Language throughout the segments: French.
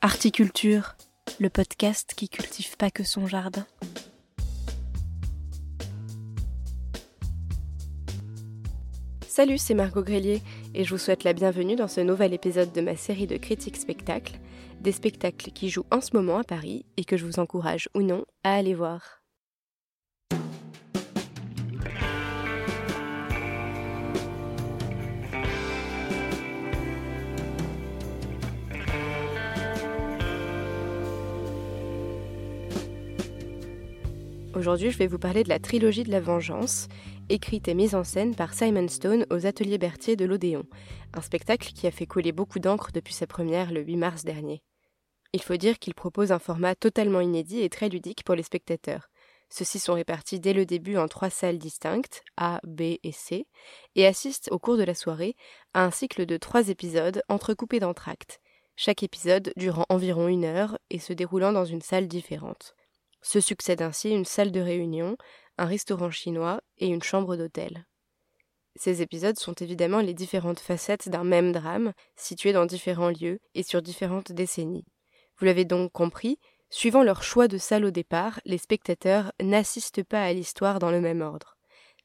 Articulture, le podcast qui cultive pas que son jardin. Salut, c'est Margot Grélier et je vous souhaite la bienvenue dans ce nouvel épisode de ma série de critiques spectacles, des spectacles qui jouent en ce moment à Paris et que je vous encourage ou non à aller voir. Aujourd'hui, je vais vous parler de la trilogie de la vengeance, écrite et mise en scène par Simon Stone aux Ateliers Berthier de l'Odéon, un spectacle qui a fait couler beaucoup d'encre depuis sa première le 8 mars dernier. Il faut dire qu'il propose un format totalement inédit et très ludique pour les spectateurs. Ceux-ci sont répartis dès le début en trois salles distinctes, A, B et C, et assistent au cours de la soirée à un cycle de trois épisodes entrecoupés d'entractes, chaque épisode durant environ une heure et se déroulant dans une salle différente. Se succèdent ainsi une salle de réunion, un restaurant chinois et une chambre d'hôtel. Ces épisodes sont évidemment les différentes facettes d'un même drame, situé dans différents lieux et sur différentes décennies. Vous l'avez donc compris, suivant leur choix de salle au départ, les spectateurs n'assistent pas à l'histoire dans le même ordre.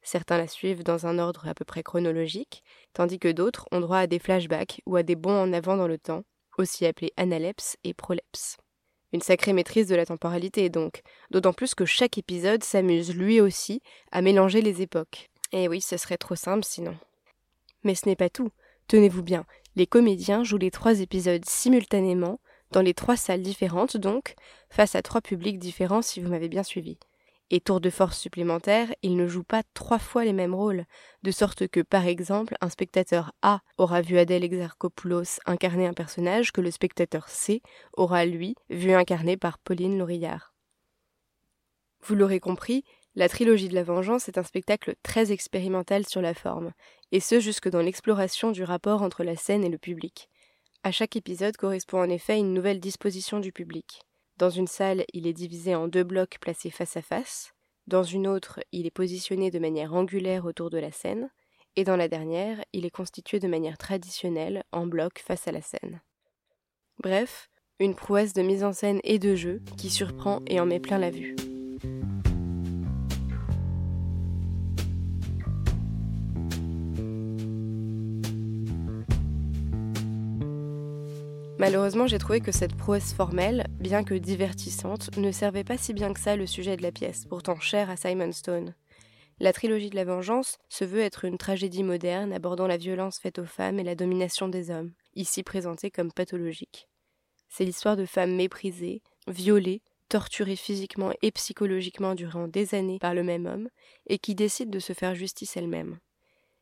Certains la suivent dans un ordre à peu près chronologique, tandis que d'autres ont droit à des flashbacks ou à des bons en avant dans le temps, aussi appelés analepses et prolepses. Une sacrée maîtrise de la temporalité donc, d'autant plus que chaque épisode s'amuse lui aussi à mélanger les époques. Et oui, ce serait trop simple sinon. Mais ce n'est pas tout. Tenez-vous bien, les comédiens jouent les trois épisodes simultanément, dans les trois salles différentes donc, face à trois publics différents si vous m'avez bien suivi. Et tour de force supplémentaire, il ne joue pas trois fois les mêmes rôles, de sorte que, par exemple, un spectateur A aura vu Adèle Exarchopoulos incarner un personnage que le spectateur C aura, lui, vu incarné par Pauline Laurillard. Vous l'aurez compris, la trilogie de la vengeance est un spectacle très expérimental sur la forme, et ce jusque dans l'exploration du rapport entre la scène et le public. À chaque épisode correspond en effet une nouvelle disposition du public. Dans une salle, il est divisé en deux blocs placés face à face. Dans une autre, il est positionné de manière angulaire autour de la scène. Et dans la dernière, il est constitué de manière traditionnelle, en bloc face à la scène. Bref, une prouesse de mise en scène et de jeu qui surprend et en met plein la vue. Malheureusement, j'ai trouvé que cette prouesse formelle, bien que divertissante, ne servait pas si bien que ça le sujet de la pièce, pourtant cher à Simon Stone. La trilogie de la vengeance se veut être une tragédie moderne abordant la violence faite aux femmes et la domination des hommes, ici présentée comme pathologique. C'est l'histoire de femmes méprisées, violées, torturées physiquement et psychologiquement durant des années par le même homme, et qui décident de se faire justice elles-mêmes.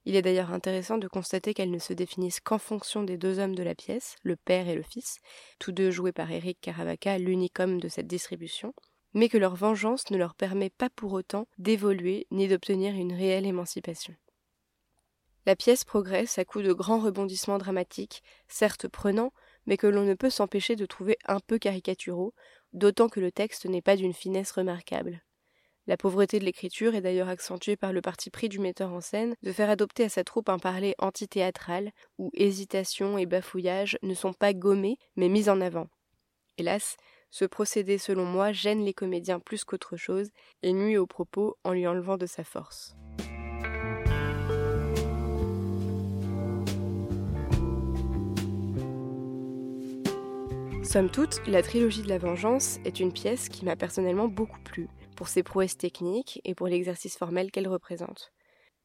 Il est d'ailleurs intéressant de constater qu'elles ne se définissent qu'en fonction des deux hommes de la pièce, le père et le fils, tous deux joués par Eric Caravaca, l'unique homme de cette distribution, mais que leur vengeance ne leur permet pas pour autant d'évoluer ni d'obtenir une réelle émancipation. La pièce progresse à coups de grands rebondissements dramatiques, certes prenants, mais que l'on ne peut s'empêcher de trouver un peu caricaturaux, d'autant que le texte n'est pas d'une finesse remarquable. La pauvreté de l'écriture est d'ailleurs accentuée par le parti pris du metteur en scène de faire adopter à sa troupe un parler antithéâtral où hésitation et bafouillage ne sont pas gommés mais mis en avant. Hélas, ce procédé selon moi gêne les comédiens plus qu'autre chose et nuit au propos en lui enlevant de sa force. Somme toute, la trilogie de la vengeance est une pièce qui m'a personnellement beaucoup plu pour ses prouesses techniques et pour l'exercice formel qu'elle représente.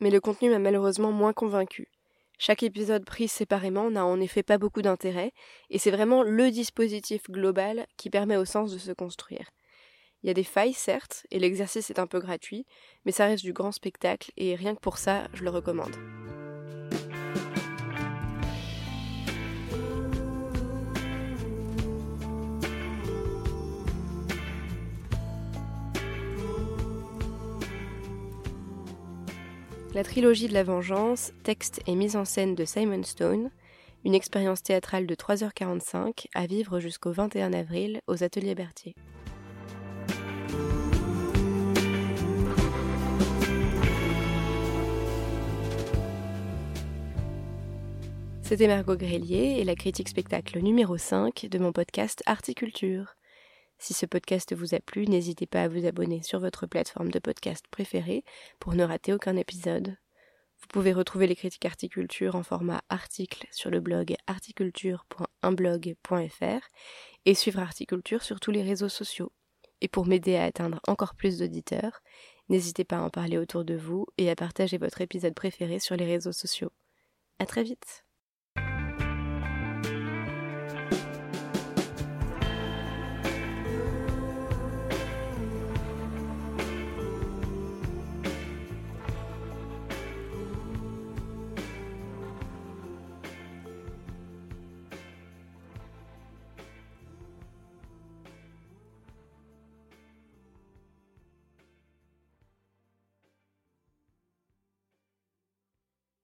Mais le contenu m'a malheureusement moins convaincu. Chaque épisode pris séparément n'a en effet pas beaucoup d'intérêt, et c'est vraiment le dispositif global qui permet au sens de se construire. Il y a des failles, certes, et l'exercice est un peu gratuit, mais ça reste du grand spectacle, et rien que pour ça, je le recommande. La trilogie de la vengeance, texte et mise en scène de Simon Stone, une expérience théâtrale de 3h45 à vivre jusqu'au 21 avril aux ateliers Berthier. C'était Margot Grélier et la critique spectacle numéro 5 de mon podcast Articulture. Si ce podcast vous a plu, n'hésitez pas à vous abonner sur votre plateforme de podcast préférée pour ne rater aucun épisode. Vous pouvez retrouver les critiques Articulture en format article sur le blog articulture.unblog.fr et suivre Articulture sur tous les réseaux sociaux. Et pour m'aider à atteindre encore plus d'auditeurs, n'hésitez pas à en parler autour de vous et à partager votre épisode préféré sur les réseaux sociaux. À très vite!